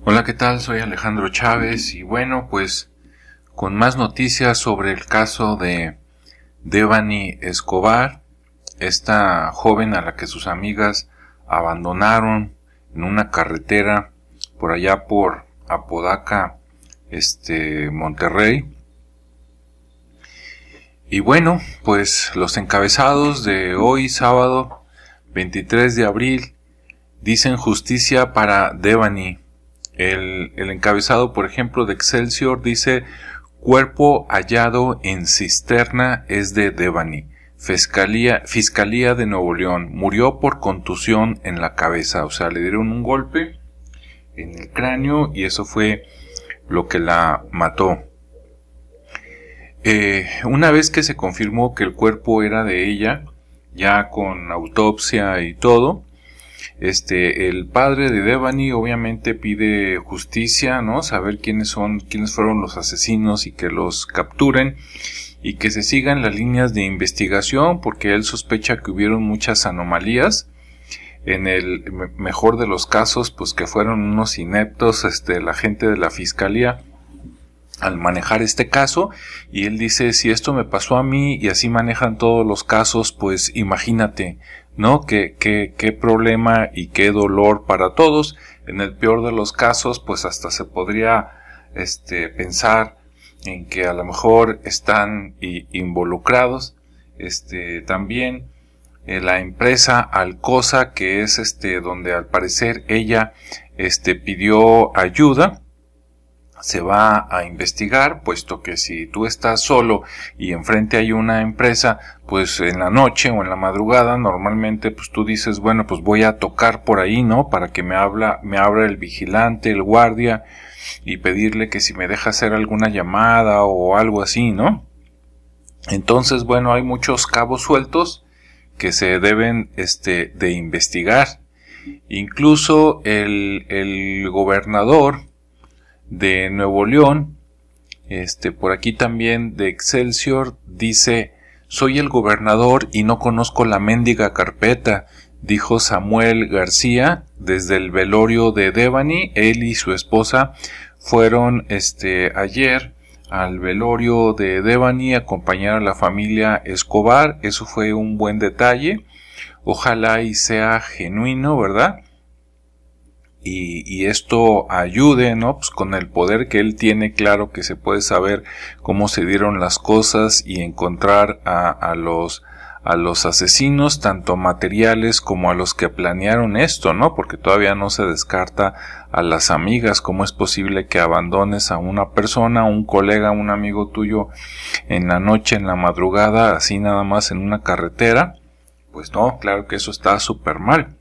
Hola, ¿qué tal? Soy Alejandro Chávez y bueno, pues con más noticias sobre el caso de Devani Escobar, esta joven a la que sus amigas abandonaron en una carretera por allá por Apodaca, este Monterrey. Y bueno, pues los encabezados de hoy sábado 23 de abril dicen justicia para Devani. El, encabezado, por ejemplo, de Excelsior dice cuerpo hallado en cisterna es de Devani. Fiscalía, Fiscalía de Nuevo León murió por contusión en la cabeza, o sea, le dieron un golpe en el cráneo y eso fue lo que la mató. Eh, una vez que se confirmó que el cuerpo era de ella, ya con autopsia y todo, este, el padre de Devani obviamente pide justicia, ¿no? Saber quiénes son, quiénes fueron los asesinos y que los capturen y que se sigan las líneas de investigación porque él sospecha que hubieron muchas anomalías. En el mejor de los casos, pues que fueron unos ineptos, este, la gente de la fiscalía al manejar este caso y él dice si esto me pasó a mí y así manejan todos los casos pues imagínate no qué, qué, qué problema y qué dolor para todos en el peor de los casos pues hasta se podría este pensar en que a lo mejor están involucrados este también eh, la empresa Alcosa que es este donde al parecer ella este pidió ayuda se va a investigar, puesto que si tú estás solo y enfrente hay una empresa, pues en la noche o en la madrugada normalmente pues tú dices, bueno, pues voy a tocar por ahí, ¿no? Para que me habla, me abra el vigilante, el guardia y pedirle que si me deja hacer alguna llamada o algo así, ¿no? Entonces, bueno, hay muchos cabos sueltos que se deben este de investigar. Incluso el, el gobernador de Nuevo León, este, por aquí también de Excelsior, dice, soy el gobernador y no conozco la mendiga carpeta, dijo Samuel García desde el velorio de Devani, él y su esposa fueron este ayer al velorio de Devani acompañar a la familia Escobar, eso fue un buen detalle, ojalá y sea genuino, ¿verdad? Y, esto ayude, ¿no? Pues con el poder que él tiene, claro que se puede saber cómo se dieron las cosas y encontrar a, a los a los asesinos, tanto materiales como a los que planearon esto, ¿no? Porque todavía no se descarta a las amigas, cómo es posible que abandones a una persona, un colega, un amigo tuyo en la noche, en la madrugada, así nada más en una carretera. Pues no, claro que eso está súper mal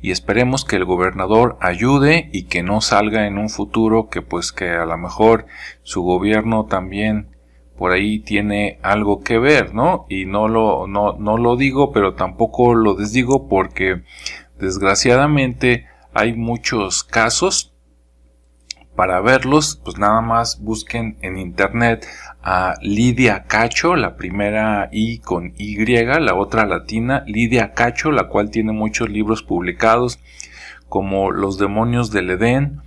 y esperemos que el gobernador ayude y que no salga en un futuro que pues que a lo mejor su gobierno también por ahí tiene algo que ver, ¿no? Y no lo, no, no lo digo, pero tampoco lo desdigo porque desgraciadamente hay muchos casos para verlos, pues nada más busquen en internet a Lidia Cacho, la primera I con Y, la otra latina, Lidia Cacho, la cual tiene muchos libros publicados como Los demonios del Edén,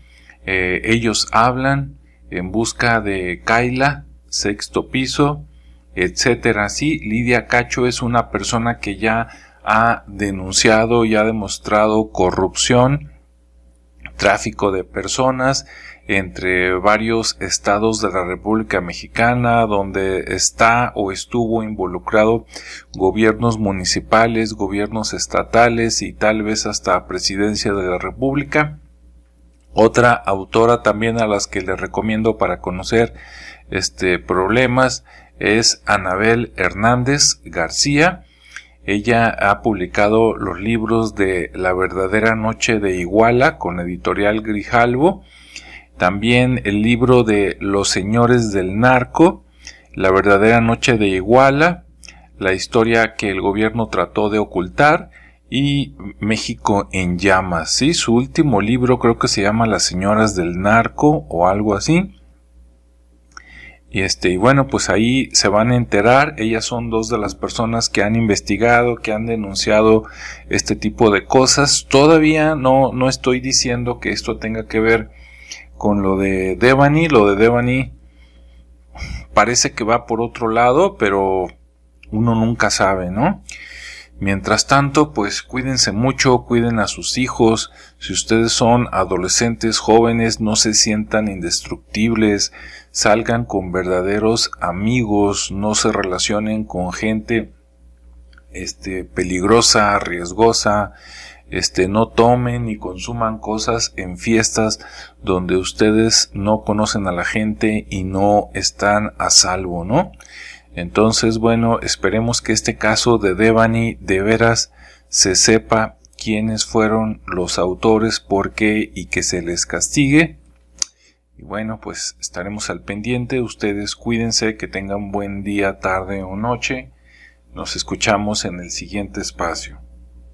eh, Ellos hablan, En busca de Kaila, Sexto piso, etcétera. Sí, Lidia Cacho es una persona que ya ha denunciado y ha demostrado corrupción, tráfico de personas, entre varios estados de la República Mexicana donde está o estuvo involucrado gobiernos municipales, gobiernos estatales y tal vez hasta presidencia de la República. Otra autora también a las que le recomiendo para conocer este problemas es Anabel Hernández García. Ella ha publicado los libros de La verdadera noche de Iguala con editorial Grijalvo también el libro de Los Señores del Narco, La verdadera noche de Iguala, la historia que el gobierno trató de ocultar y México en llamas. ¿sí? Su último libro creo que se llama Las Señoras del Narco o algo así. Y este, y bueno, pues ahí se van a enterar. Ellas son dos de las personas que han investigado, que han denunciado este tipo de cosas. Todavía no, no estoy diciendo que esto tenga que ver con lo de Devani. Lo de Devani parece que va por otro lado, pero uno nunca sabe, ¿no? Mientras tanto, pues cuídense mucho, cuiden a sus hijos. Si ustedes son adolescentes, jóvenes, no se sientan indestructibles, salgan con verdaderos amigos, no se relacionen con gente este peligrosa, riesgosa, este no tomen ni consuman cosas en fiestas donde ustedes no conocen a la gente y no están a salvo, ¿no? Entonces, bueno, esperemos que este caso de Devani de veras se sepa quiénes fueron los autores, por qué y que se les castigue. Y bueno, pues estaremos al pendiente. Ustedes cuídense, que tengan buen día, tarde o noche. Nos escuchamos en el siguiente espacio.